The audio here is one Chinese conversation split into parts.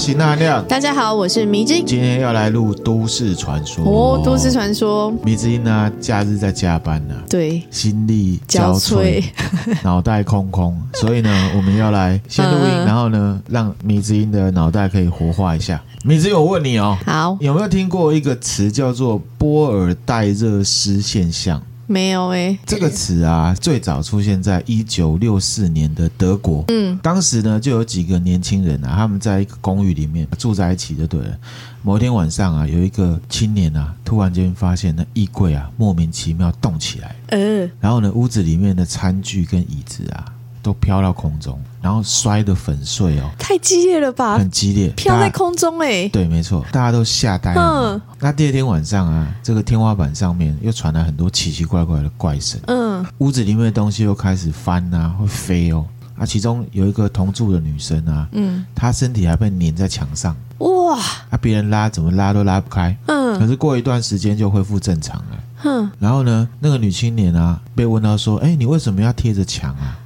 是那亮。大家好，我是迷之音。今天要来录都市传说哦，都市传说。迷之音呢，假日在加班呢，对，心力交瘁，脑袋空空，所以呢，我们要来先录音，然后呢，让迷之音的脑袋可以活化一下。迷之音，我问你哦，好，有没有听过一个词叫做波尔代热斯现象？没有哎、欸，这个词啊，最早出现在一九六四年的德国。嗯，当时呢，就有几个年轻人啊，他们在一个公寓里面住在一起，就对了。某一天晚上啊，有一个青年啊，突然间发现那衣柜啊，莫名其妙动起来。嗯，然后呢，屋子里面的餐具跟椅子啊。都飘到空中，然后摔得粉碎哦！太激烈了吧？很激烈，飘在空中哎！对，没错，大家都吓呆了。嗯，那第二天晚上啊，这个天花板上面又传来很多奇奇怪怪的怪声。嗯，屋子里面的东西又开始翻啊，会飞哦。啊，其中有一个同住的女生啊，嗯，她身体还被粘在墙上。哇！啊，别人拉怎么拉都拉不开。嗯，可是过一段时间就恢复正常了。哼，然后呢，那个女青年啊，被问到说：“哎，你为什么要贴着墙啊？”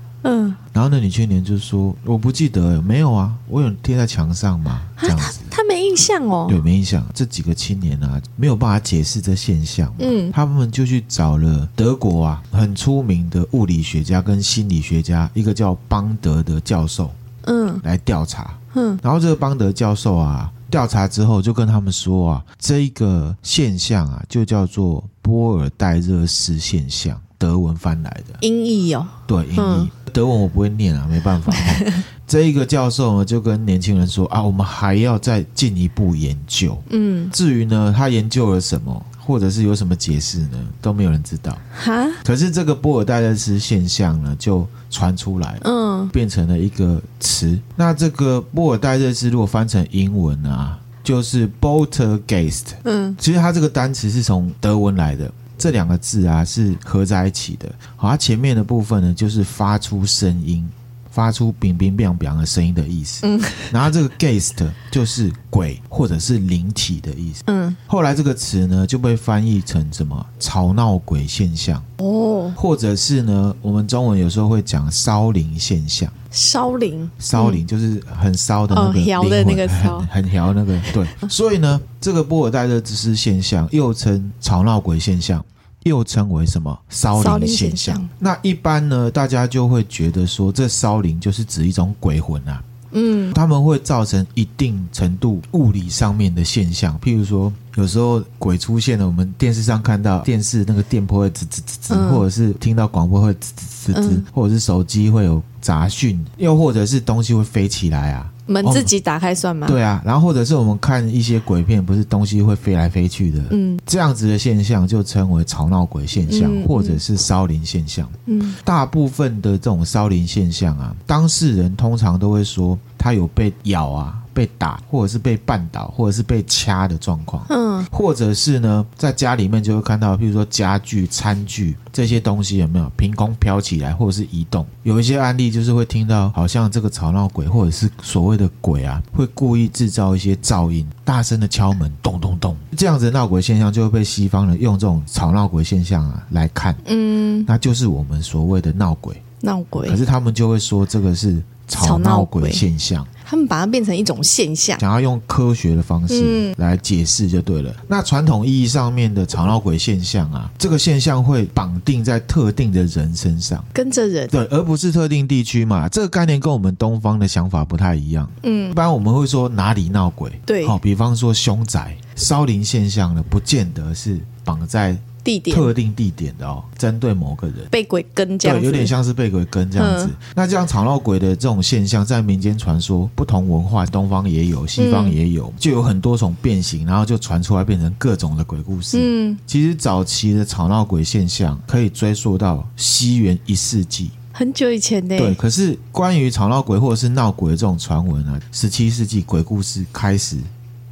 嗯，然后那女青年就说：“我不记得，没有啊，我有贴在墙上嘛，这样子。他”他没印象哦，对，没印象。这几个青年啊，没有办法解释这现象。嗯，他们就去找了德国啊很出名的物理学家跟心理学家，一个叫邦德的教授，嗯，来调查。嗯，然后这个邦德教授啊，调查之后就跟他们说啊，这一个现象啊，就叫做波尔代热斯现象。德文翻来的音译哦，对，音译、嗯、德文我不会念啊，没办法。这一个教授呢，就跟年轻人说啊，我们还要再进一步研究。嗯，至于呢，他研究了什么，或者是有什么解释呢，都没有人知道。哈，可是这个波尔代热斯现象呢，就传出来了，嗯，变成了一个词。那这个波尔代热斯如果翻成英文啊，就是 Boltergeist。嗯，其实它这个单词是从德文来的。这两个字啊是合在一起的，好，它前面的部分呢就是发出声音，发出冰冰冰冰的声音的意思。嗯，然后这个 geist 就是鬼或者是灵体的意思。嗯，后来这个词呢就被翻译成什么吵闹鬼现象哦，或者是呢我们中文有时候会讲烧灵现象。烧灵，烧灵就是很烧的那个灵魂，的那个烧，很摇那个。对，所以呢，这个波尔代热斯现象又称吵闹鬼现象，又称为什么烧灵现象？那一般呢，大家就会觉得说，这烧灵就是指一种鬼魂啊。嗯，他们会造成一定程度物理上面的现象，譬如说，有时候鬼出现了，我们电视上看到电视那个电波会吱吱吱吱，或者是听到广播会吱吱吱吱，或者是手机会有杂讯，又或者是东西会飞起来啊。门自己打开算吗？哦？对啊，然后或者是我们看一些鬼片，不是东西会飞来飞去的，嗯，这样子的现象就称为吵闹鬼现象，嗯、或者是烧灵现象。嗯，大部分的这种烧灵现象啊，当事人通常都会说他有被咬啊。被打，或者是被绊倒，或者是被掐的状况，嗯，或者是呢，在家里面就会看到，譬如说家具、餐具这些东西有没有凭空飘起来，或者是移动？有一些案例就是会听到，好像这个吵闹鬼或者是所谓的鬼啊，会故意制造一些噪音，大声的敲门，咚咚咚，这样子闹鬼现象就会被西方人用这种吵闹鬼现象啊来看，嗯，那就是我们所谓的闹鬼，闹鬼。可是他们就会说这个是吵闹鬼现象。他们把它变成一种现象，想要用科学的方式来解释就对了。嗯、那传统意义上面的吵闹鬼现象啊，这个现象会绑定在特定的人身上，跟着人，对，而不是特定地区嘛。这个概念跟我们东方的想法不太一样。嗯，一般我们会说哪里闹鬼，对，好，比方说凶宅、烧灵现象呢，不见得是绑在。地点特定地点的哦，针对某个人被鬼跟这样子，对，有点像是被鬼跟这样子。嗯、那这样吵闹鬼的这种现象，在民间传说，不同文化，东方也有，西方也有，嗯、就有很多种变形，然后就传出来变成各种的鬼故事。嗯，其实早期的吵闹鬼现象可以追溯到西元一世纪，很久以前的。对，可是关于吵闹鬼或者是闹鬼的这种传闻啊，十七世纪鬼故事开始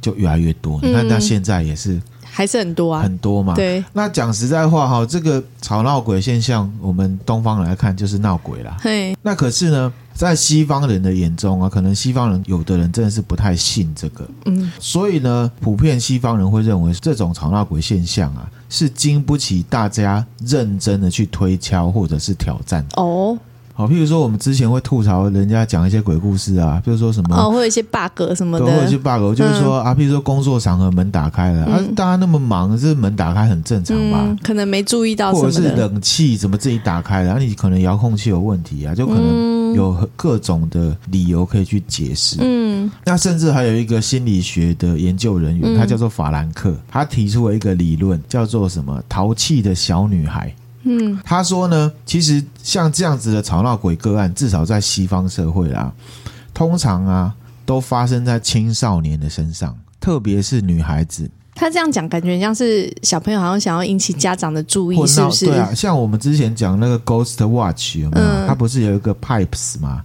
就越来越多。你看，到现在也是。还是很多啊，很多嘛。对，那讲实在话哈，这个吵闹鬼现象，我们东方人来看就是闹鬼啦。嘿，那可是呢，在西方人的眼中啊，可能西方人有的人真的是不太信这个。嗯，所以呢，普遍西方人会认为这种吵闹鬼现象啊，是经不起大家认真的去推敲或者是挑战。哦。好，譬如说我们之前会吐槽人家讲一些鬼故事啊，比如说什么哦，会有一些 bug 什么的，会有一些 bug，就是说、嗯、啊，譬如说工作场合门打开了，嗯、啊，大家那么忙，这门打开很正常吧？嗯、可能没注意到，或者是冷气怎么自己打开了，然后你可能遥控器有问题啊，就可能有各种的理由可以去解释。嗯，那甚至还有一个心理学的研究人员，他叫做法兰克，他提出了一个理论，叫做什么？淘气的小女孩。嗯，他说呢，其实像这样子的吵闹鬼个案，至少在西方社会啦，通常啊都发生在青少年的身上，特别是女孩子。他这样讲，感觉像是小朋友好像想要引起家长的注意，是不是？对啊，像我们之前讲那个 Ghost Watch 有没有？嗯，他不是有一个 Pipes 吗？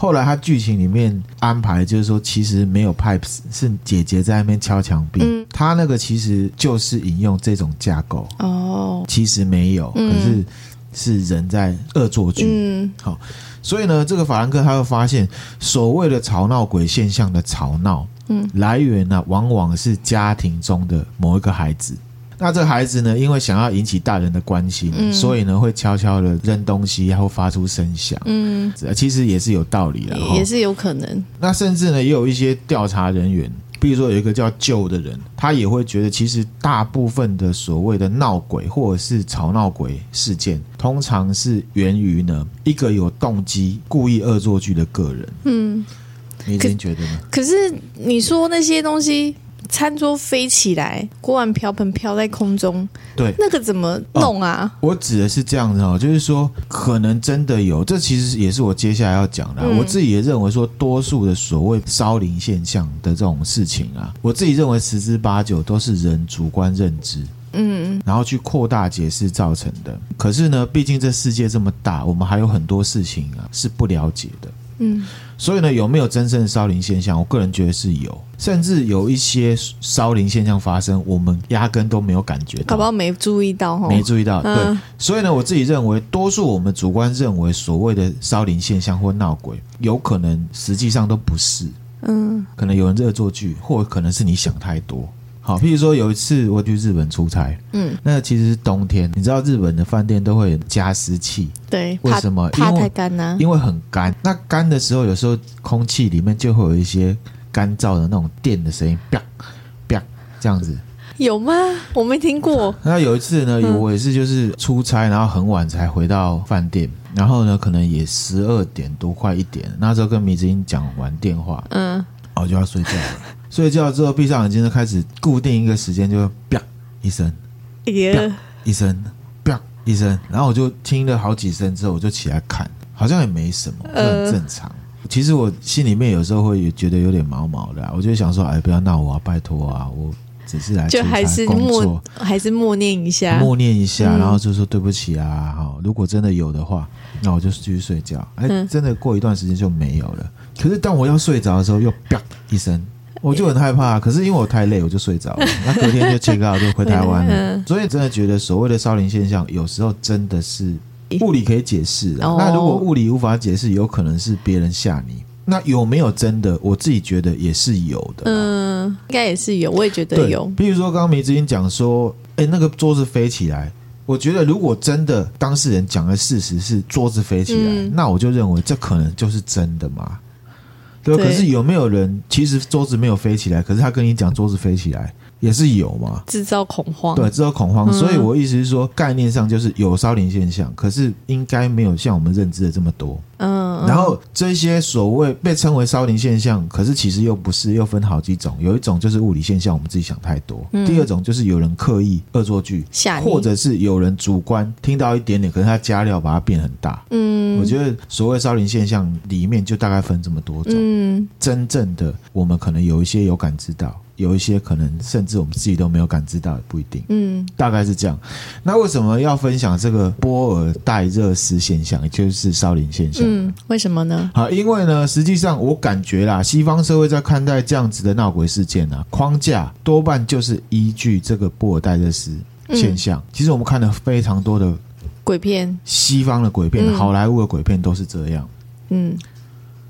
后来他剧情里面安排就是说，其实没有 Pipes，是姐姐在那边敲墙壁。嗯，他那个其实就是引用这种架构哦，其实没有，可是是人在恶作剧。嗯，好，所以呢，这个法兰克他会发现，所谓的吵闹鬼现象的吵闹，嗯，来源呢，往往是家庭中的某一个孩子。那这个孩子呢，因为想要引起大人的关心，嗯、所以呢会悄悄的扔东西，然后发出声响。嗯，其实也是有道理的，也是有可能。那甚至呢，也有一些调查人员，比如说有一个叫旧的人，他也会觉得，其实大部分的所谓的闹鬼或者是吵闹鬼事件，通常是源于呢一个有动机、故意恶作剧的个人。嗯，你已经觉得呢？可是你说那些东西。餐桌飞起来，锅碗瓢盆飘在空中，对，那个怎么弄啊？哦，我指的是这样子哦，就是说可能真的有，这其实也是我接下来要讲的。嗯，我自己也认为说，多数的所谓烧灵现象的这种事情啊，我自己认为十之八九都是人主观认知，嗯，然后去扩大解释造成的。可是呢，毕竟这世界这么大，我们还有很多事情啊是不了解的。嗯，所以呢，有没有真正的烧灵现象？我个人觉得是有，甚至有一些烧灵现象发生，我们压根都没有感觉到，搞不好没注意到，没注意到。对，嗯、所以呢，我自己认为，多数我们主观认为所谓的烧灵现象或闹鬼，有可能实际上都不是。嗯，可能有人恶作剧，或可能是你想太多。好，譬如说有一次我去日本出差，嗯，那其实是冬天，你知道日本的饭店都会加湿器，对，为什么？怕太干呢？因为很干，那干的时候，有时候空气里面就会有一些干燥的那种电的声音，啪啪这样子。有吗？我没听过。那有一次呢，我也是就是出差，然后很晚才回到饭店，然后呢，可能也十二点多快一点，那时候跟米子英讲完电话，嗯，我就要睡觉了。睡觉之后，闭上眼睛就开始固定一个时间，就啪一声，啪一声，啪一声，然后我就听了好几声之后，我就起来看，好像也没什么，就很正常。呃、其实我心里面有时候会觉得有点毛毛的、啊，我就想说，哎，不要闹我啊，拜托啊，我只是来出差工作，还是默念一下，默念一下，然后就说对不起啊，好，如果真的有的话，那我就继续睡觉。哎，真的过一段时间就没有了。可是当我要睡着的时候，又啪一声。我就很害怕，可是因为我太累，我就睡着了。那隔天就 check out 就回台湾了。所以真的觉得所谓的烧灵现象，有时候真的是物理可以解释。那如果物理无法解释，有可能是别人吓你。那有没有真的？我自己觉得也是有的。嗯，应该也是有，我也觉得有。比如说刚刚梅子英讲说，哎，那个桌子飞起来，我觉得如果真的当事人讲的事实是桌子飞起来，那我就认为这可能就是真的嘛。对，可是有没有人其实桌子没有飞起来，可是他跟你讲桌子飞起来？也是有嘛，制造恐慌，对，制造恐慌。嗯、所以我意思是说，概念上就是有烧灵现象，可是应该没有像我们认知的这么多。嗯，嗯，然后这些所谓被称为烧灵现象，可是其实又不是，又分好几种。有一种就是物理现象，我们自己想太多；嗯、第二种就是有人刻意恶作剧，或者是有人主观听到一点点，可是他加料把它变很大。嗯，我觉得所谓烧灵现象里面就大概分这么多种。嗯，真正的我们可能有一些有感知到。有一些可能，甚至我们自己都没有感知到，也不一定。嗯，大概是这样。那为什么要分享这个波尔代热斯现象，也就是烧林现象？嗯，为什么呢？好，因为呢，实际上我感觉啦，西方社会在看待这样子的闹鬼事件呢、啊，框架多半就是依据这个波尔代热斯现象。嗯、其实我们看了非常多的鬼片，西方的鬼片，嗯、好莱坞的鬼片都是这样。嗯，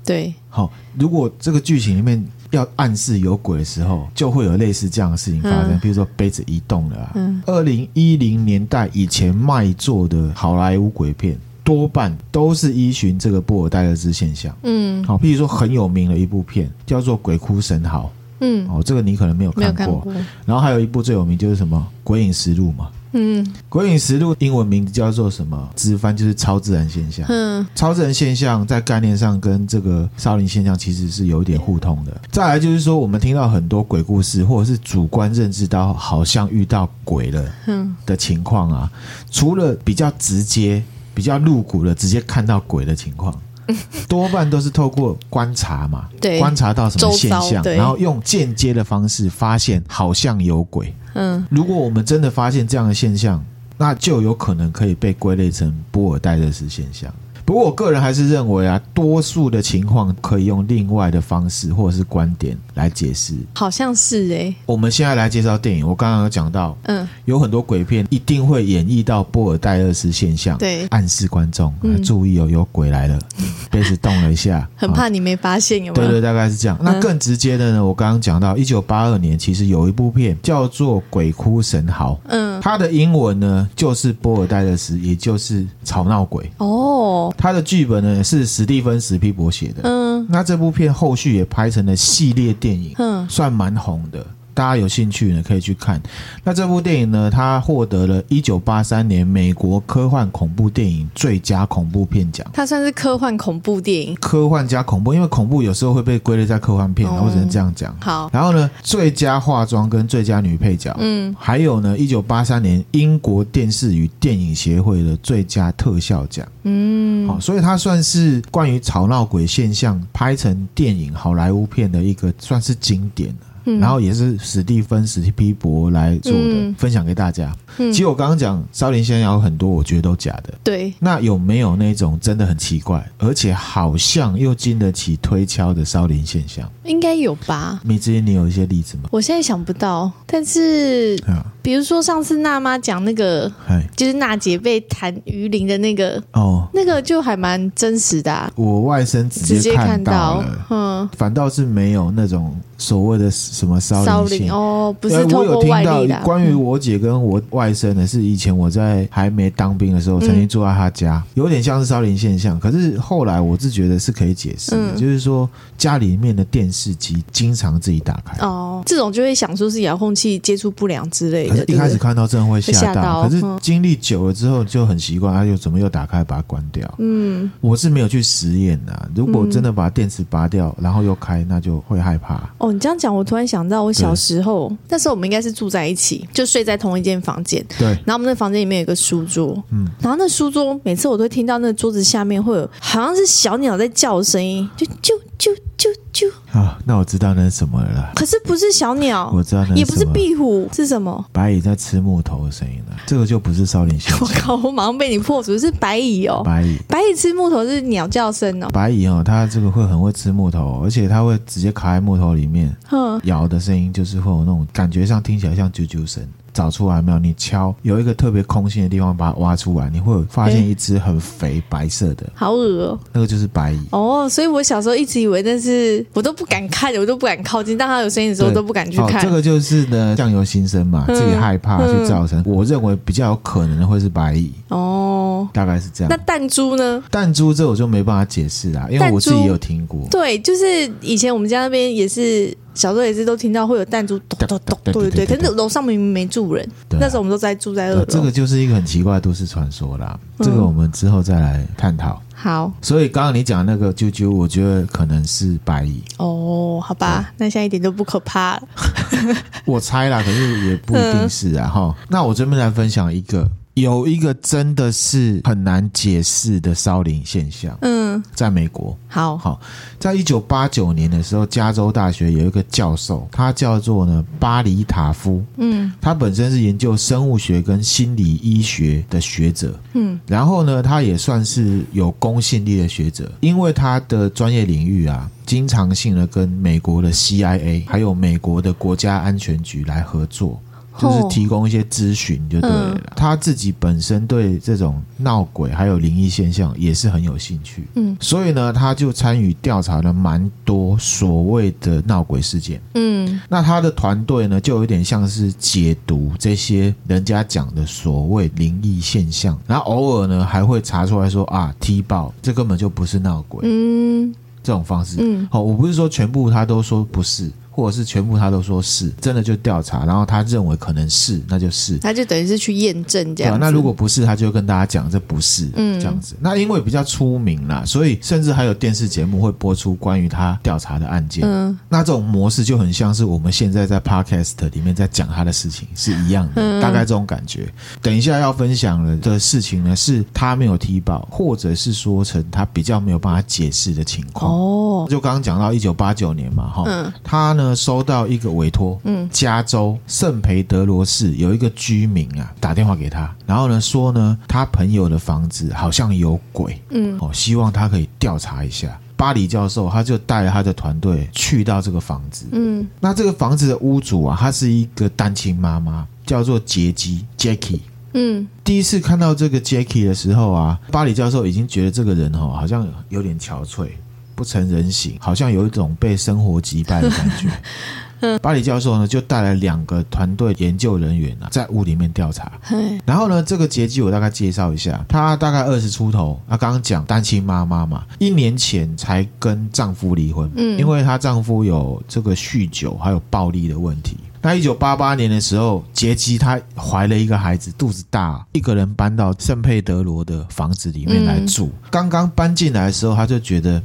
对。好，如果这个剧情里面。要暗示有鬼的时候，就会有类似这样的事情发生。嗯、比如说杯子移动了啊。二零一零年代以前卖座的好莱坞鬼片，多半都是依循这个布尔戴勒之现象。嗯，好，譬如说很有名的一部片叫做《鬼哭神嚎》。嗯，哦，这个你可能没有看过。没有看过。然后还有一部最有名就是什么《鬼影实录》嘛。嗯，《鬼影实录》英文名字叫做什么？直翻就是超自然现象。嗯，超自然现象在概念上跟这个少林现象其实是有一点互通的。再来就是说，我们听到很多鬼故事，或者是主观认知到好像遇到鬼了，嗯的情况啊，除了比较直接、比较露骨的直接看到鬼的情况。多半都是透过观察嘛，对，观察到什么现象，然后用间接的方式发现好像有鬼。嗯，如果我们真的发现这样的现象，那就有可能可以被归类成波尔戴热斯现象。不过我个人还是认为啊，多数的情况可以用另外的方式或者是观点来解释。好像是哎、欸。我们现在来介绍电影，我刚刚有讲到，嗯，有很多鬼片一定会演绎到波尔戴勒斯现象，对，暗示观众、嗯、注意哦，有鬼来了，杯子动了一下，很怕你没发现，有没有？对对，大概是这样。那更直接的呢，我刚刚讲到，一九八二年其实有一部片叫做《鬼哭神嚎》，嗯，它的英文呢就是波尔戴勒斯，也就是吵闹鬼哦。他的剧本呢是史蒂芬·史皮伯写的，嗯，那这部片后续也拍成了系列电影，嗯，算蛮红的。大家有兴趣呢，可以去看。那这部电影呢，它获得了一九八三年美国科幻恐怖电影最佳恐怖片奖。它算是科幻恐怖电影，科幻加恐怖，因为恐怖有时候会被归类在科幻片，我只能这样讲。好，然后呢，最佳化妆跟最佳女配角，嗯，还有呢，一九八三年英国电视与电影协会的最佳特效奖，嗯，好，所以它算是关于吵闹鬼现象拍成电影好莱坞片的一个算是经典了。然后也是史蒂芬史蒂皮博来做的，嗯、分享给大家。嗯、其实我刚刚讲烧灵现象有很多，我觉得都假的。对，那有没有那种真的很奇怪，而且好像又经得起推敲的少林现象？应该有吧？米之音，你有一些例子吗？我现在想不到，但是，比如说上次娜妈讲那个，就是娜姐被弹鱼鳞的那个，哦，那个就还蛮真实的、啊。我外甥直接看到了，嗯，反倒是没有那种所谓的什么烧灵现象哦，不是透过外力的。关于我姐跟我外甥的是以前我在还没当兵的时候，曾经住在他家，有点像是烧灵现象。可是后来我是觉得是可以解释的，就是说家里面的电视机经常自己打开哦，这种就会想说是遥控器接触不良之类的。可是一开始看到真的会吓到，可是经历久了之后就很习惯，他又怎么又打开把它关掉？嗯，我是没有去实验的。如果真的把电池拔掉，然后又开，那就会害怕。哦，你这样讲，我突然想到我小时候，那时候我们应该是住在一起，就睡在同一间房间。对，然后我们那房间里面有个书桌，嗯，然后那书桌每次我都会听到那桌子下面会有好像是小鸟在叫的声音，就就就就就啊，那我知道那是什么了啦。可是不是小鸟，我知道那也不是壁虎，是什么？白蚁在吃木头的声音了，这个就不是烧灵现象。我靠，我马上被你破除，是白蚁哦，白蚁，白蚁吃木头是鸟叫声哦，白蚁哦，它这个会很会吃木头，而且它会直接卡在木头里面，嗯，咬的声音就是会有那种感觉上听起来像啾啾声。找出来没有？你敲有一个特别空心的地方，把它挖出来，你会发现一只很肥白色的，好恶哦。那个就是白蚁哦。所以我小时候一直以为那是，我都不敢看，我都不敢靠近。当它有声音的时候，我都不敢去看。这个就是呢，酱油心生嘛，自己害怕去造成。我认为比较有可能的会是白蚁哦，大概是这样。那弹珠呢？弹珠这我就没办法解释啦，因为我自己有听过。对，就是以前我们家那边也是。小时候也是都听到会有弹珠咚咚咚，对对对。可是楼上明明没住人，那时候我们都在住在二楼。这个就是一个很奇怪的都市传说啦。这个我们之后再来探讨。好，所以刚刚你讲那个啾啾，我觉得可能是白蚁。哦，好吧，那现在一点都不可怕了。我猜啦，可是也不一定是啊哈。那我这边来分享一个。有一个真的是很难解释的烧灵现象。嗯，在美国，好好，在一九八九年的时候，加州大学有一个教授，他叫做呢巴里塔夫。嗯，他本身是研究生物学跟心理医学的学者。嗯，然后呢，他也算是有公信力的学者，因为他的专业领域啊，经常性的跟美国的 CIA 还有美国的国家安全局来合作。就是提供一些咨询就对了。嗯、他自己本身对这种闹鬼还有灵异现象也是很有兴趣，嗯，所以呢，他就参与调查了蛮多所谓的闹鬼事件，嗯，那他的团队呢，就有点像是解读这些人家讲的所谓灵异现象，然后偶尔呢还会查出来说啊，踢爆这根本就不是闹鬼，嗯，这种方式，嗯，好，我不是说全部他都说不是。或者是全部他都说是真的就调查，然后他认为可能是，那就是，他就等于是去验证这样。那如果不是，他就跟大家讲这不是，嗯，这样子。那因为比较出名啦，所以甚至还有电视节目会播出关于他调查的案件。嗯，那这种模式就很像是我们现在在 Podcast 里面在讲他的事情是一样的，嗯、大概这种感觉。等一下要分享了的事情呢，是他没有踢爆，或者是说成他比较没有办法解释的情况。哦，就刚刚讲到一九八九年嘛，哈，嗯，他呢。收到一个委托，嗯，加州圣培德罗市有一个居民啊打电话给他，然后呢说呢他朋友的房子好像有鬼，嗯，哦，希望他可以调查一下。巴里教授他就带了他的团队去到这个房子，嗯，那这个房子的屋主啊，他是一个单亲妈妈，叫做杰基 Jackie，嗯，第一次看到这个 Jackie 的时候啊，巴里教授已经觉得这个人哦好像有点憔悴。不成人形，好像有一种被生活击败的感觉。巴里教授呢，就带来两个团队研究人员啊，在屋里面调查。然后呢，这个杰基我大概介绍一下，她大概二十出头。她刚刚讲单亲妈妈嘛，一年前才跟丈夫离婚，嗯，因为她丈夫有这个酗酒还有暴力的问题。那一九八八年的时候，杰基她怀了一个孩子，肚子大，一个人搬到圣佩德罗的房子里面来住。刚刚搬进来的时候，她就觉得。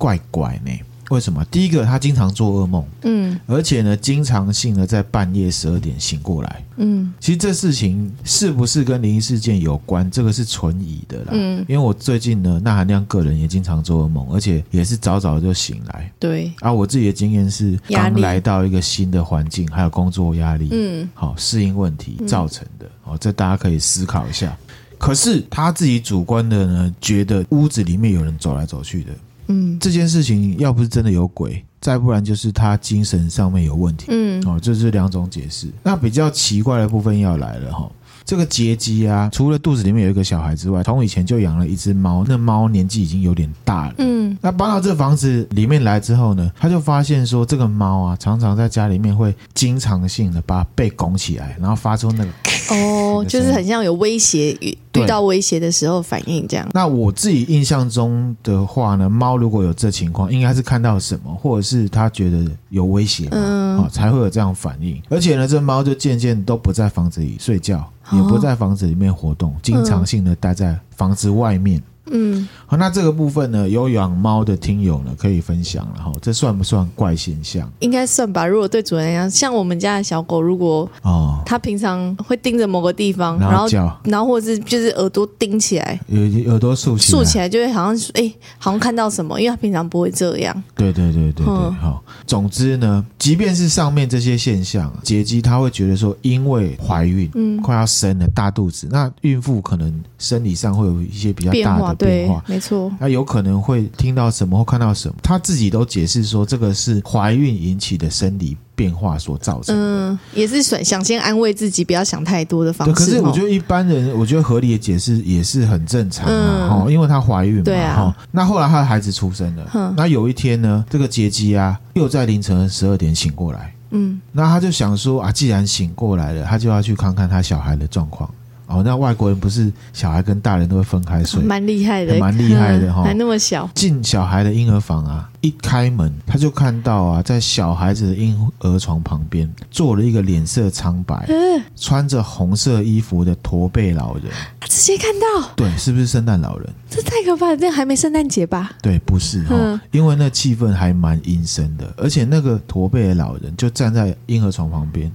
怪怪呢？为什么？第一个，他经常做噩梦，嗯，而且呢，经常性的在半夜十二点醒过来，嗯，其实这事情是不是跟灵异事件有关？这个是存疑的啦，嗯，因为我最近呢，那含量个人也经常做噩梦，而且也是早早就醒来，对，啊，我自己的经验是刚来到一个新的环境，还有工作压力，嗯，好适应问题造成的，哦，这大家可以思考一下。可是他自己主观的呢，觉得屋子里面有人走来走去的。嗯，这件事情要不是真的有鬼，再不然就是他精神上面有问题。嗯，哦，这是两种解释。那比较奇怪的部分要来了哈，这个杰基啊，除了肚子里面有一个小孩之外，从以前就养了一只猫，那猫年纪已经有点大了。嗯，那搬到这房子里面来之后呢，他就发现说，这个猫啊，常常在家里面会经常性的把背拱起来，然后发出那个。哦，就是很像有威胁，遇遇到威胁的时候反应这样。那我自己印象中的话呢，猫如果有这情况，应该是看到什么，或者是它觉得有威胁，嗯，好才会有这样反应。而且呢，这猫就渐渐都不在房子里睡觉，也不在房子里面活动，经常性的待在房子外面。嗯，好，那这个部分呢，有养猫的听友呢可以分享了哈，这算不算怪现象？应该算吧。如果对主人来讲，像我们家的小狗，如果哦，它平常会盯着某个地方，然后叫，然后或者是就是耳朵盯起来，耳耳朵竖起来，竖起来就会好像哎，好像看到什么，因为它平常不会这样。对对对对对，好。总之呢，即便是上面这些现象，杰基他会觉得说，因为怀孕，嗯，快要生了大肚子，那孕妇可能生理上会有一些比较大的。变化对，没错。那有可能会听到什么或看到什么，他自己都解释说，这个是怀孕引起的生理变化所造成的。嗯，也是想想先安慰自己，不要想太多的方式。可是我觉得一般人，我觉得合理的解释也是很正常啊。哈、嗯，因为她怀孕嘛。哈啊。那后来她的孩子出生了。嗯。那有一天呢，这个杰基啊，又在凌晨十二点醒过来。嗯。那他就想说啊，既然醒过来了，他就要去看看他小孩的状况。哦，那外国人不是小孩跟大人都会分开睡，蛮厉害的，蛮厉害的 哈，还那么小。进小孩的婴儿房啊，一开门他就看到啊，在小孩子的婴儿床旁边坐了一个脸色苍白、穿着红色衣服的驼背老人。直接看到，对，是不是圣诞老人？这太可怕了，这还没圣诞节吧？对，不是哈，因为那气氛还蛮阴森的，而且那个驼背的老人就站在婴儿床旁边。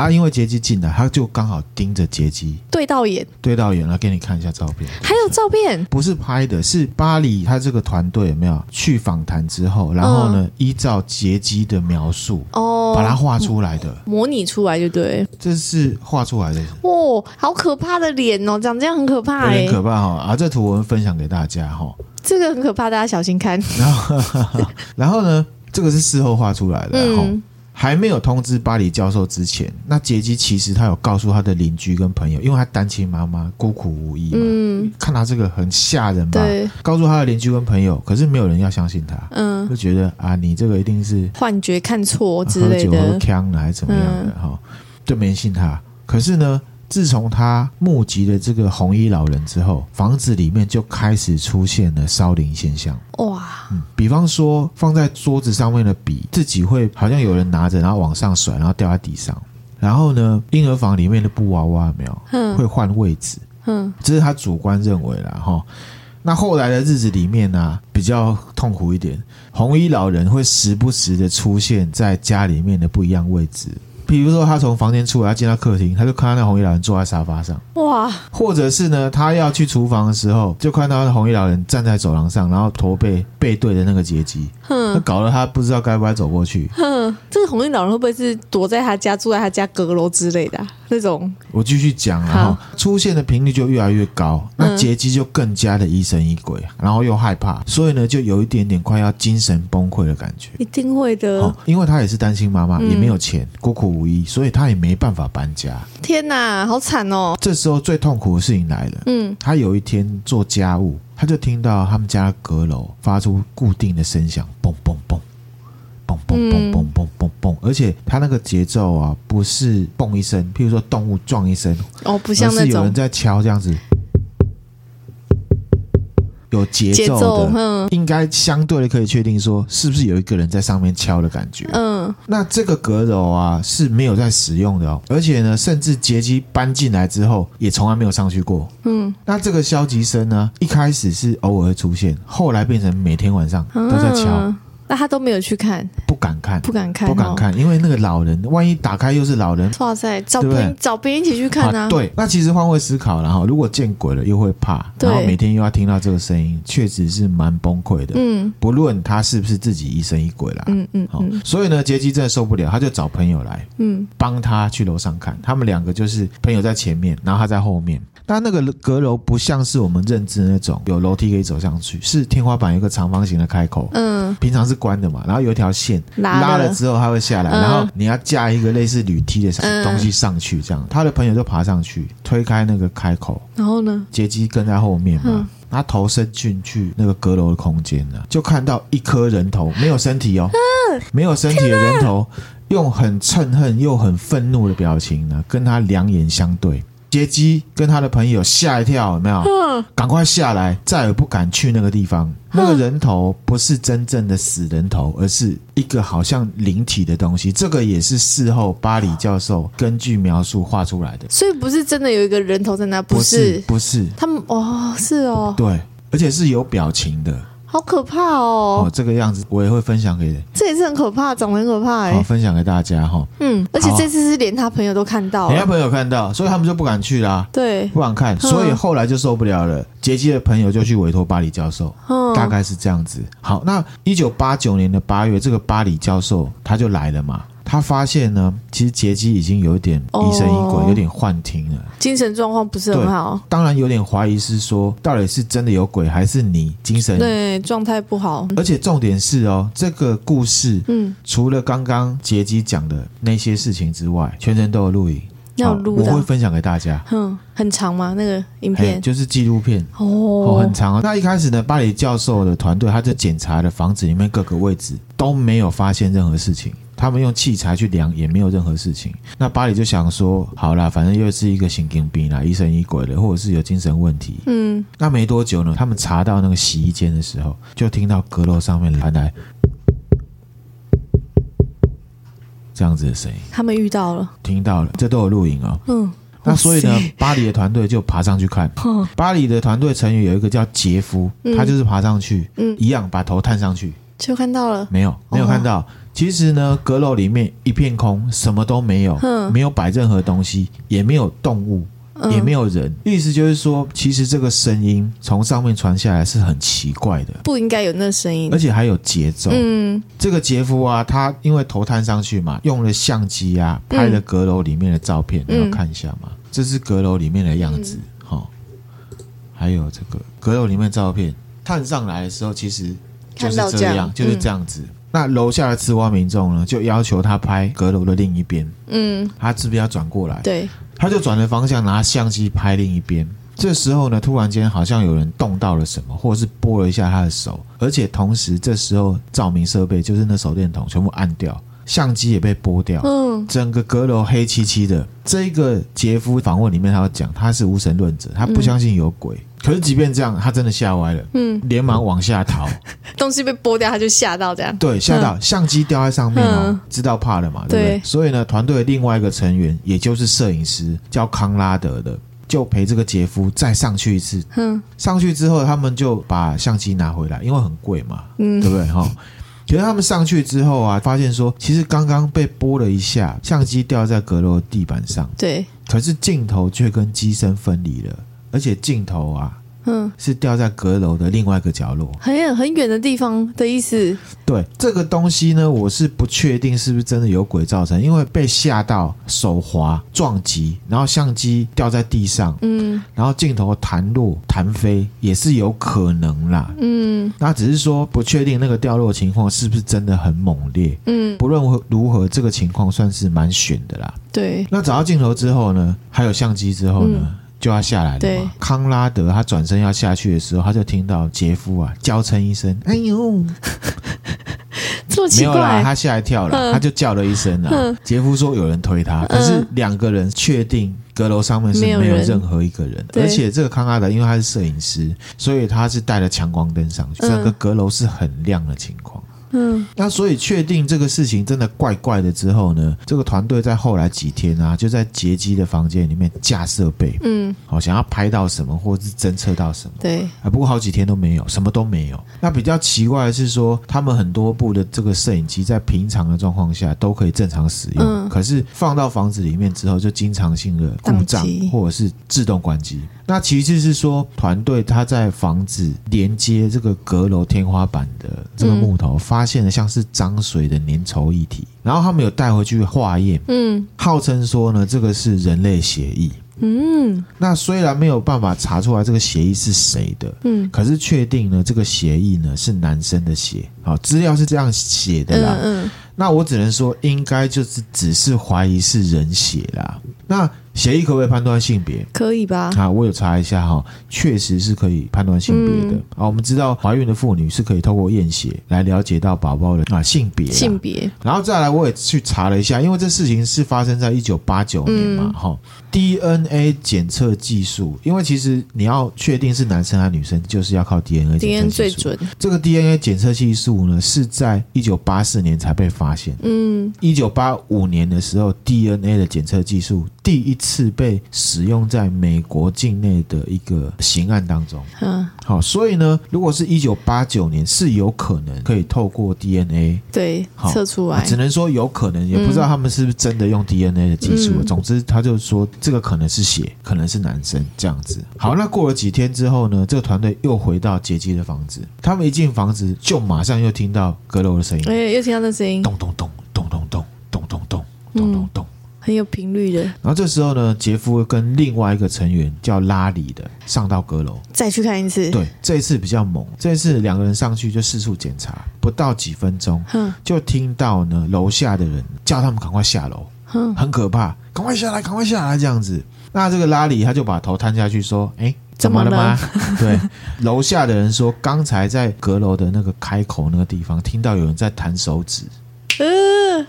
啊，因为杰基进来，他就刚好盯着杰基，对到眼，对到眼了。给你看一下照片，还有照片，不是拍的，是巴黎他这个团队有没有去访谈之后，然后呢，嗯、依照杰基的描述哦，把它画出来的，模拟出来就对，这是画出来的。哦，好可怕的脸哦，长这样很可怕，欸，很可怕哈。啊，这图我们分享给大家哈，这个很可怕，大家小心看。然后，然后呢，这个是事后画出来的，嗯还没有通知巴里教授之前，那杰基其实他有告诉他的邻居跟朋友，因为他单亲妈妈孤苦无依嘛，嗯，看他这个很吓人吧，对，告诉他的邻居跟朋友，可是没有人要相信他，嗯，就觉得啊，你这个一定是幻觉、看错之类的，喝酒喝呛了还是怎么样的哈、嗯，就没信他。可是呢，自从他募集了这个红衣老人之后，房子里面就开始出现了烧灵现象。哇，嗯，比方说放在桌子上面的笔，自己会好像有人拿着，然后往上甩，然后掉在地上。然后呢，婴儿房里面的布娃娃有没有，嗯，会换位置，嗯，这是他主观认为啦哈。那后来的日子里面呢，啊，比较痛苦一点，红衣老人会时不时的出现在家里面的不一样位置。比如说，他从房间出来，他进到客厅，他就看到那红衣老人坐在沙发上。哇！或者是呢，他要去厨房的时候，就看到那红衣老人站在走廊上，然后驼背背对着那个阶级，哼，搞得他不知道该不该走过去。哼，这个红衣老人会不会是躲在他家，住在他家阁楼之类的、啊、那种？我继续讲，然后出现的频率就越来越高，那劫机就更加的疑神疑鬼，然后又害怕，所以呢，就有一点点快要精神崩溃的感觉。一定会的，哦、因为他也是单亲妈妈，也没有钱，孤苦无依，所以他也没办法搬家。天哪，好惨哦！这时候最痛苦的事情来了。嗯，他有一天做家务，他就听到他们家阁楼发出固定的声响，嘣嘣嘣，嘣嘣嘣嘣嘣嘣嘣，而且它那个节奏啊，不是嘣一声，譬如说动物撞一声，哦，不像那种，是有人在敲这样子。有节奏的，嗯，应该相对的可以确定说，是不是有一个人在上面敲的感觉？嗯，那这个阁楼啊是没有在使用的哦，而且呢，甚至杰基搬进来之后也从来没有上去过。嗯，那这个消极声呢，一开始是偶尔会出现，后来变成每天晚上都在敲。嗯那他都没有去看，不敢看，不敢看，不敢看，因为那个老人，万一打开又是老人，哇塞，找别人找别人一起去看。对，那其实换位思考了哈，如果见鬼了又会怕，然后每天又要听到这个声音，确实是蛮崩溃的。嗯，不论他是不是自己疑神疑鬼啦，嗯嗯，好，所以呢，杰基真的受不了，他就找朋友来，嗯，帮他去楼上看。他们两个就是朋友在前面，然后他在后面。但那个阁楼不像是我们认知的那种有楼梯可以走上去，是天花板有一个长方形的开口，嗯，平常是关的嘛，然后有一条线拉了，之后它会下来，嗯，然后你要架一个类似铝梯的东西上去，这样，嗯。他的朋友就爬上去推开那个开口，然后呢，杰基跟在后面嘛，嗯，他头伸进去那个阁楼的空间呢，就看到一颗人头，没有身体哦，嗯，没有身体的人头，用很憎恨又很愤怒的表情呢，跟他两眼相对。杰基跟他的朋友吓一跳，有没有？赶快下来，再也不敢去那个地方。那个人头不是真正的死人头，而是一个好像灵体的东西。这个也是事后巴里教授根据描述画出来的。所以不是真的有一个人头在那，不是，不是。他们哦，是哦，对，而且是有表情的。好可怕哦！哦，这个样子我也会分享给人。这也是很可怕，长得很可怕哎。好，分享给大家哈。嗯，而且这次是连他朋友都看到，连他朋友看到，所以他们就不敢去啦。对，不敢看，所以后来就受不了了。杰基的朋友就去委托巴里教授，大概是这样子。好，那一九八九年的八月，这个巴里教授他就来了嘛。他发现呢，其实杰基已经有一点疑神疑鬼，有点幻听了，精神状况不是很好。当然有点怀疑是说，到底是真的有鬼，还是你精神对状态不好？而且重点是哦，这个故事，嗯，除了刚刚杰基讲的那些事情之外，全程都有录影，要录的，我会分享给大家。嗯，很长吗？那个影片就是纪录片哦，哦，很长啊。那一开始呢，巴里教授的团队他在检查的房子里面各个位置，都没有发现任何事情。他们用器材去量，也没有任何事情。那巴里就想说，好啦，反正又是一个神经病啦，疑神疑鬼的，或者是有精神问题。嗯，那没多久呢，他们查到那个洗衣间的时候，就听到阁楼上面传来这样子的声音。他们遇到了，听到了，这都有录影哦。嗯，那所以呢，巴里的团队就爬上去看。巴里的团队成员有一个叫杰夫，他就是爬上去，嗯，一样把头探上去，就看到了。没有，没有看到。其实呢，阁楼里面一片空，什么都没有，没有摆任何东西，也没有动物，嗯、也没有人。意思就是说，其实这个声音从上面传下来是很奇怪的，不应该有那声音，而且还有节奏。嗯，这个杰夫啊，他因为头探上去嘛，用了相机啊，拍了阁楼里面的照片，你、嗯、要看一下嘛。这是阁楼里面的样子，哈、嗯。还有这个阁楼里面的照片，探上来的时候，其实就是这样，就是这样子。那楼下的吃瓜民众呢，就要求他拍阁楼的另一边。嗯，他是不是要转过来？对，他就转了方向，拿相机拍另一边。这时候呢，突然间好像有人动到了什么，或者是拨了一下他的手，而且同时这时候照明设备就是那手电筒全部按掉，相机也被拨掉。嗯，整个阁楼黑漆漆的。这个杰夫访问里面他要讲，他是无神论者，他不相信有鬼。嗯可是，即便这样，他真的吓歪了，嗯，连忙往下逃，东西被剥掉，他就吓到这样，对，吓到，相机掉在上面哦，知道怕了嘛，对不对？所以呢，团队的另外一个成员，也就是摄影师，叫康拉德的，就陪这个杰夫再上去一次，嗯，上去之后，他们就把相机拿回来，因为很贵嘛，嗯，对不对？哈，可是他们上去之后啊，发现说，其实刚刚被拨了一下，相机掉在阁楼的地板上，对，可是镜头却跟机身分离了。而且镜头啊，嗯，是掉在阁楼的另外一个角落，很远很远的地方的意思。对，这个东西呢，我是不确定是不是真的有鬼造成，因为被吓到手滑撞击，然后相机掉在地上，嗯，然后镜头弹落弹飞也是有可能啦，嗯，那只是说不确定那个掉落情况是不是真的很猛烈，嗯，不论如何，这个情况算是蛮悬的啦。对，那找到镜头之后呢，还有相机之后呢？嗯就要下来了嘛。对，康拉德他转身要下去的时候，他就听到杰夫啊娇嗔一声：“哎呦，这么奇怪。”没有啦，他吓一跳了，他就叫了一声啊。杰夫说有人推他，可是两个人确定阁楼上面是没有任何一个人，而且这个康拉德因为他是摄影师，所以他是带了强光灯上去，整个阁楼是很亮的情况。嗯，那所以确定这个事情真的怪怪的之后呢，这个团队在后来几天啊，就在杰基的房间里面架设备，嗯，好想要拍到什么或者是侦测到什么，对，啊，不过好几天都没有，什么都没有。那比较奇怪的是说，他们很多部的这个摄影机在平常的状况下都可以正常使用，嗯，可是放到房子里面之后就经常性的故障或者是自动关机。那其实是说，团队他在房子连接这个阁楼天花板的这个木头，发现了像是脏水的粘稠液体，然后他们有带回去化验，嗯，号称说呢，这个是人类血液，嗯，那虽然没有办法查出来这个血液是谁的，嗯，可是确定呢，这个血液呢是男生的血，好，资料是这样写的啦，嗯，那我只能说，应该就是只是怀疑是人血啦，那。血液可不可以判断性别？可以吧？啊，我有查一下哈，确实是可以判断性别的。啊、嗯，我们知道怀孕的妇女是可以透过验血来了解到宝宝的啊性别。性别。然后再来，我也去查了一下，因为这事情是发生在一九八九年嘛，哈、嗯。DNA 检测技术，因为其实你要确定是男生还是女生，就是要靠 DNA 检测技术。DNA 最准。这个 DNA 检测技术呢，是在一九八四年才被发现。嗯。一九八五年的时候，DNA 的检测技术第一次。被使用在美国境内的一个刑案当中。嗯，好，所以呢，如果是一九八九年，是有可能可以透过 DNA 对测出来，只能说有可能，也不知道他们是不是真的用 DNA 的技术。嗯、总之，他就说这个可能是血，可能是男生这样子。好，那过了几天之后呢，这个团队又回到杰基的房子，他们一进房子就马上又听到阁楼的声音，哎，又听到那声音，咚咚咚咚咚咚咚咚咚咚咚咚。很有频率的。然后这时候呢，杰夫跟另外一个成员叫拉里的上到阁楼，再去看一次。对，这一次比较猛。这一次两个人上去就四处检查，不到几分钟，哼就听到呢楼下的人叫他们赶快下楼，哼很可怕，赶快下来，赶快下来这样子。那这个拉里他就把头探下去说：“哎，怎么了吗？”了 对，楼下的人说，刚才在阁楼的那个开口那个地方听到有人在弹手指。呃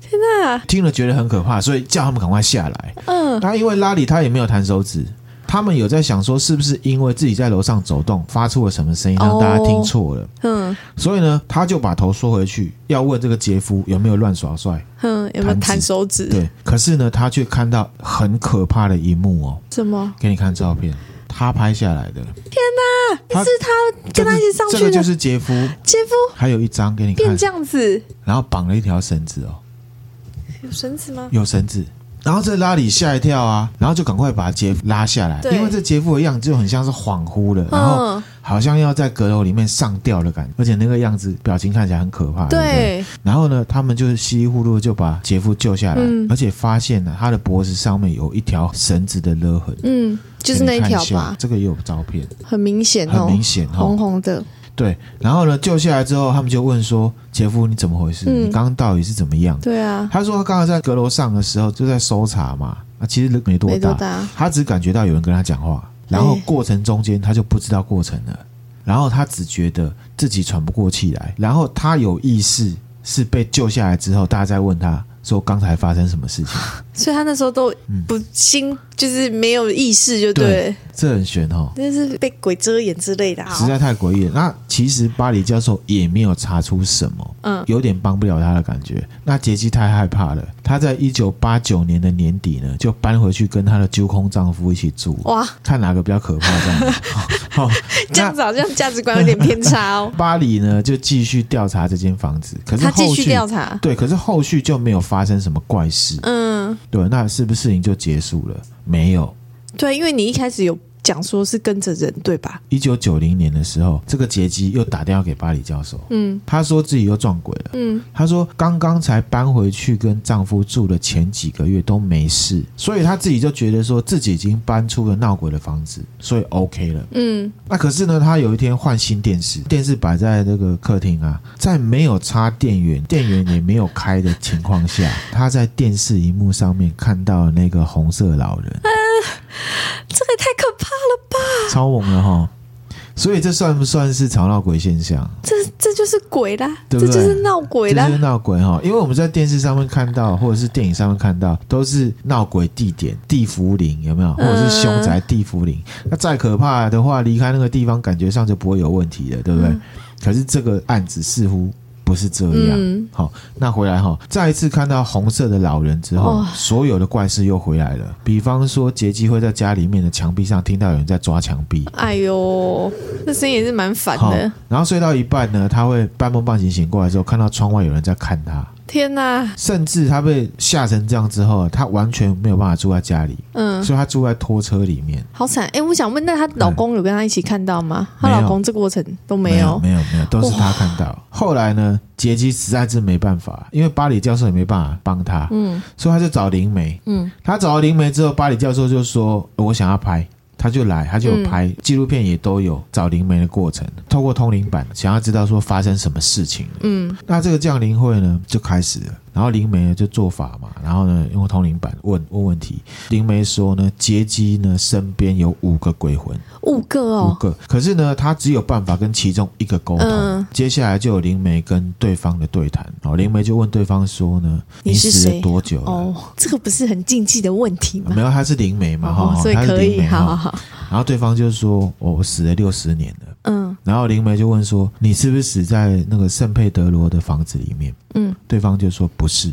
天哪！听了觉得很可怕，所以叫他们赶快下来。嗯，那因为拉里他也没有弹手指，他们有在想说是不是因为自己在楼上走动发出了什么声音让大家听错了。嗯，所以呢，他就把头缩回去，要问这个杰夫有没有乱耍帅，嗯，有没有弹手指？对，可是呢，他却看到很可怕的一幕哦。什么？给你看照片，他拍下来的。天哪！是他跟他一起上去的，这个就是杰夫。杰夫还有一张给你看，变这样子，然后绑了一条绳子哦。有绳子吗？有绳子，然后这拉里吓一跳啊，然后就赶快把杰夫拉下来，因为这杰夫的样子就很像是恍惚的，然后好像要在阁楼里面上吊的感觉，而且那个样子表情看起来很可怕。对，对，对。然后呢，他们就是稀里糊涂就把杰夫救下来，嗯、而且发现了他的脖子上面有一条绳子的勒痕。嗯，就是那一条吧。这个也有照片，很明显，很明显，红红的。对，然后呢，救下来之后，他们就问说：“杰夫，你怎么回事？嗯、你刚刚到底是怎么样？”对啊，他说他刚刚在阁楼上的时候就在搜查嘛，啊，其实没多大，没多大，他只感觉到有人跟他讲话，然后过程中间他就不知道过程了，然后他只觉得自己喘不过气来，然后他有意识是被救下来之后，大家在问他。说刚才发生什么事情？所以他那时候都不心，嗯、就是没有意识，就对，对。这很玄哦，那是被鬼遮眼之类的，实在太诡异了。那其实巴里教授也没有查出什么，嗯，有点帮不了他的感觉。那杰基太害怕了，他在一九八九年的年底呢，就搬回去跟他的揪空丈夫一起住。哇，看哪个比较可怕这样 这样子好像价值观有点偏差哦。巴里呢就继续调查这间房子，可是他继续调查，对，可是后续就没有发生什么怪事。嗯，对，那是不是事情就结束了？没有。对，因为你一开始有。讲说是跟着人对吧？一九九零年的时候，这个杰基又打电话给巴里教授，嗯，他说自己又撞鬼了，嗯，他说刚刚才搬回去跟丈夫住的前几个月都没事，所以他自己就觉得说自己已经搬出了闹鬼的房子，所以 OK 了，嗯，那可是呢，他有一天换新电视，电视摆在那个客厅啊，在没有插电源、电源也没有开的情况下，他在电视荧幕上面看到了那个红色老人。这个太可！超猛的哈！所以这算不算是吵闹鬼现象？这这就是鬼啦，对对这就是闹鬼啦，这就是闹鬼哈！因为我们在电视上面看到，或者是电影上面看到，都是闹鬼地点地府灵，有没有？或者是凶宅地府灵？那再可怕的话，离开那个地方，感觉上就不会有问题了，对不对？嗯、可是这个案子似乎。不是这样，好、嗯，那回来哈，再一次看到红色的老人之后，哦、所有的怪事又回来了。比方说，杰基会在家里面的墙壁上听到有人在抓墙壁，哎呦，这声音也是蛮烦的。然后睡到一半呢，他会半梦半醒醒过来之后，看到窗外有人在看他。天哪！甚至他被吓成这样之后，他完全没有办法住在家里，嗯，所以他住在拖车里面，好惨！哎、欸，我想问，那她老公有跟她一起看到吗？她、嗯、老公这过程都没有，没有，没有，都是她看到。后来呢，杰基实在是没办法，因为巴里教授也没办法帮他，嗯，所以他就找灵媒，嗯，他找到灵媒之后，巴里教授就说：“我想要拍。”他就来，他就拍纪录片，也都有找灵媒的过程，透过通灵板想要知道说发生什么事情。嗯，那这个降临会呢就开始了。然后灵媒呢就做法嘛，然后呢用通灵板问问问题。灵媒说呢，杰基呢身边有五个鬼魂，五个哦，五个。可是呢，他只有办法跟其中一个沟通。嗯、接下来就有灵媒跟对方的对谈。然后灵媒就问对方说呢，你死了多久了？哦，这个不是很禁忌的问题吗？没有，他是灵媒嘛，哈、哦，所以可以，好好好。然后对方就说，哦、我死了六十年了。嗯。然后灵媒就问说，你是不是死在那个圣佩德罗的房子里面？嗯。对方就说不是。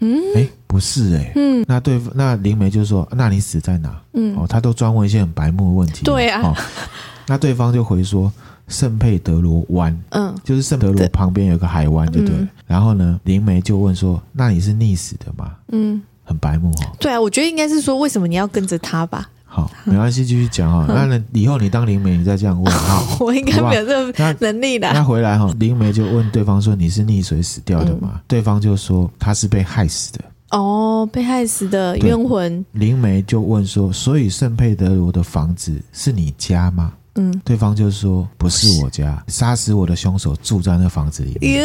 嗯，哎，不是哎，嗯，那对，那灵媒就说，那你死在哪？嗯，哦，他都专问一些很白目的问题，对啊，哦，那对方就回说圣佩德罗湾，嗯，就是圣德罗旁边有个海湾，对不对？嗯，然后呢，灵媒就问说，那你是溺死的吗？嗯，很白目哦。对啊，我觉得应该是说，为什么你要跟着他吧？好，没关系，继续讲哈。那以后你当灵媒，你再这样问哈。我应该没有这个能力的。那回来哈，灵媒就问对方说：“你是溺水死掉的吗？”嗯、对方就说：“他是被害死的。”哦，被害死的冤魂。灵媒就问说：“所以圣佩德罗的房子是你家吗？”嗯，对方就说不是我家，杀死我的凶手住在那房子里面。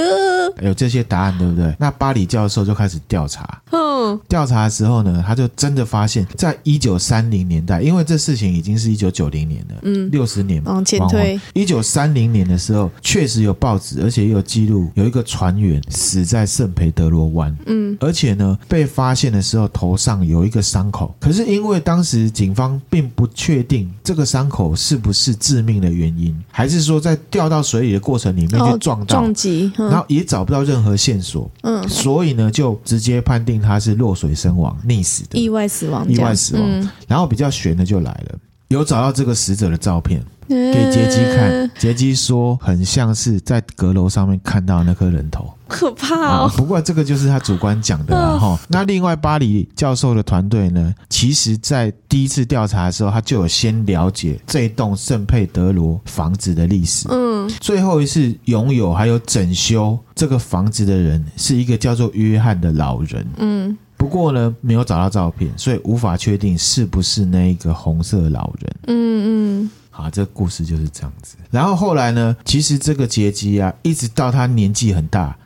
有这些答案，对不对？那巴里教授就开始调查。嗯，调查的时候呢，他就真的发现，在一九三零年代，因为这事情已经是一九九零年了，嗯，六十年往前推，一九三零年的时候，确实有报纸，而且也有记录，有一个船员死在圣培德罗湾。嗯，而且呢，被发现的时候头上有一个伤口，可是因为当时警方并不确定这个伤口是不是。致命的原因，还是说在掉到水里的过程里面就撞到撞击，然后也找不到任何线索，嗯，所以呢就直接判定他是落水身亡、溺死的。意外死亡、意外死亡。然后比较悬的就来了，有找到这个死者的照片，给杰基看，杰基说很像是在阁楼上面看到那颗人头，可怕哦。啊、不过这个就是他主观讲的啦哈、哦。那另外巴黎教授的团队呢，其实在第一次调查的时候，他就有先了解这栋圣佩德罗房子的历史。嗯，最后一次拥有还有整修这个房子的人是一个叫做约翰的老人。嗯。不过呢，没有找到照片，所以无法确定是不是那个红色老人。嗯嗯，好，这个故事就是这样子。然后后来呢，其实这个杰基啊，一直到他年纪很大，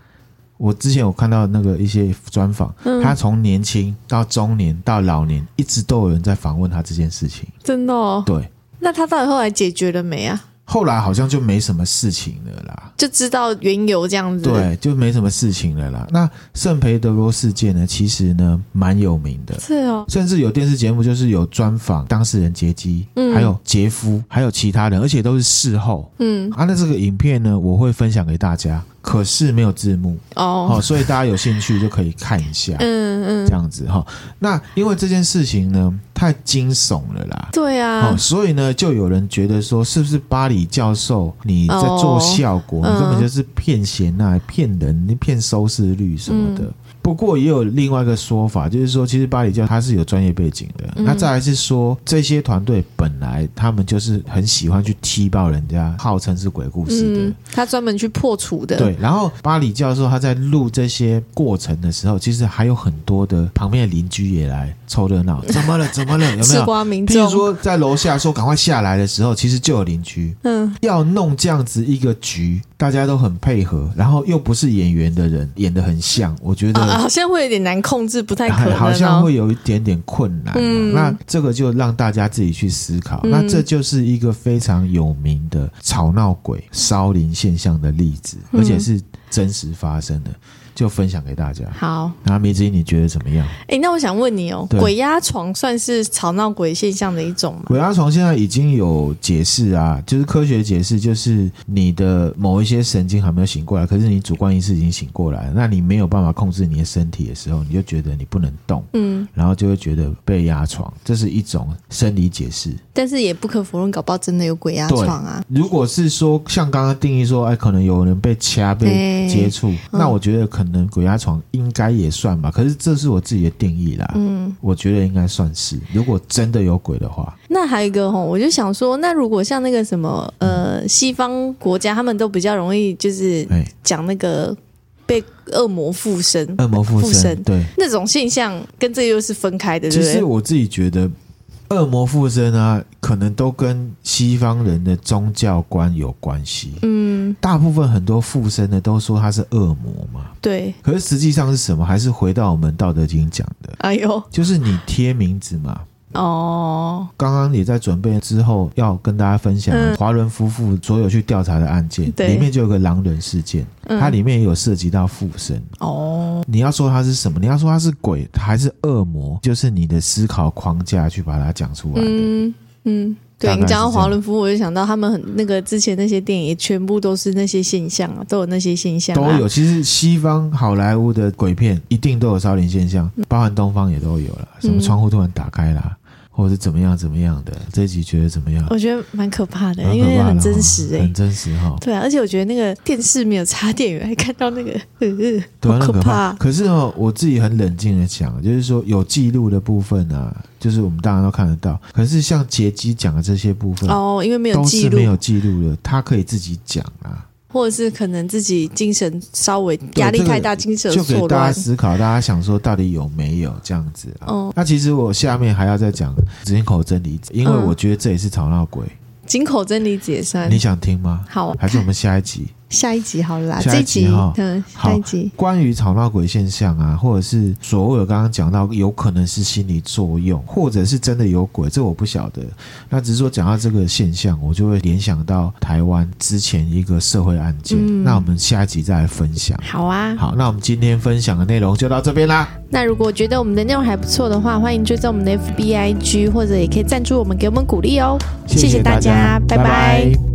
我之前有看到那个一些专访，嗯、他从年轻到中年到老年，一直都有人在访问他这件事情。真的哦？对。那他到底后来解决了没啊？后来好像就没什么事情了啦，就知道缘由这样子。对，就没什么事情了啦。那圣培德罗事件呢，其实呢蛮有名的，是哦。甚至有电视节目就是有专访当事人杰基，嗯，还有杰夫，还有其他人，而且都是事后，嗯。啊，那这个影片呢，我会分享给大家。可是没有字幕。哦，好，所以大家有兴趣就可以看一下，嗯嗯，这样子哈。那因为这件事情呢太惊悚了啦，对啊，所以呢就有人觉得说，是不是巴里教授你在做效果，你根本就是骗钱啊，骗人，你骗收视率什么的。不过也有另外一个说法，就是说，其实巴里教他是有专业背景的。嗯、那再来是说，这些团队本来他们就是很喜欢去踢爆人家号称是鬼故事的，嗯、他专门去破除的。对，然后巴里教授他在录这些过程的时候，其实还有很多的旁边的邻居也来凑热闹。怎么了？怎么了？有没有？譬如说在楼下说赶快下来的时候，其实就有邻居，嗯，要弄这样子一个局，大家都很配合，然后又不是演员的人演得很像，我觉得。啊好像会有点难控制，不太可能，哦。好像会有一点点困难，哦。嗯，那这个就让大家自己去思考。嗯，那这就是一个非常有名的吵闹鬼烧灵现象的例子，而且是真实发生的。就分享给大家。好，那梅子英你觉得怎么样？哎、欸，那我想问你哦，鬼压床算是吵闹鬼现象的一种吗？鬼压床现在已经有解释啊，就是科学解释，就是你的某一些神经还没有醒过来，可是你主观意识已经醒过来了，那你没有办法控制你的身体的时候，你就觉得你不能动，嗯，然后就会觉得被压床，这是一种生理解释。但是也不可否认，搞不好真的有鬼压床啊。如果是说像刚刚定义说，哎，可能有人被掐、被接触，欸、那我觉得可能。可能鬼压床应该也算吧，可是这是我自己的定义啦。嗯，我觉得应该算是。如果真的有鬼的话，那还有一个吼，我就想说，那如果像那个什么呃，西方国家他们都比较容易就是讲那个被恶魔附身、恶魔附身，对那种现象，跟这又是分开的。对不对？其实我自己觉得。恶魔附身啊，可能都跟西方人的宗教观有关系。嗯，大部分很多附身的都说他是恶魔嘛。对。可是实际上是什么？还是回到我们《道德经》讲的。哎呦，就是你贴名字嘛。哦，刚刚也在准备之后要跟大家分享华伦夫妇所有去调查的案件，里面就有个狼人事件，它里面也有涉及到附身。哦，你要说它是什么？你要说它是鬼还是恶魔？就是你的思考框架去把它讲出来的。嗯嗯，对，你讲到华伦夫妇，我就想到他们很那个之前那些电影，全部都是那些现象啊，都有那些现象，都有。其实西方好莱坞的鬼片一定都有烧灵现象，包含东方也都有了，什么窗户突然打开啦。或者是怎么样怎么样的这一集觉得怎么样？我觉得蛮可怕的，因为很真实哎、欸，很真实哈。对啊，而且我觉得那个电视没有插电源，还看到那个，呃、对、啊，好可怕。可是哦，我自己很冷静的讲，就是说有记录的部分啊，就是我们大家都看得到。可是像杰基讲的这些部分哦，因为没有记录，都是没有记录的，他可以自己讲啊。或者是可能自己精神稍微压力太大，精神就给大家思考，大家想说到底有没有这样子啊？哦，那其实我下面还要再讲井口真理子，因为我觉得这也是吵闹鬼。井口真理子也算，你想听吗？好，还是我们下一集？下一集好了啦，下一集哈，嗯，下一集关于吵闹鬼现象啊，或者是所谓刚刚讲到有可能是心理作用，或者是真的有鬼，这我不晓得。那只是说讲到这个现象，我就会联想到台湾之前一个社会案件。嗯、那我们下一集再来分享。好啊，好，那我们今天分享的内容就到这边啦。那如果觉得我们的内容还不错的话，欢迎追踪我们的 FBIG，或者也可以赞助我们，给我们鼓励哦。谢谢大家，谢谢大家拜拜。拜拜。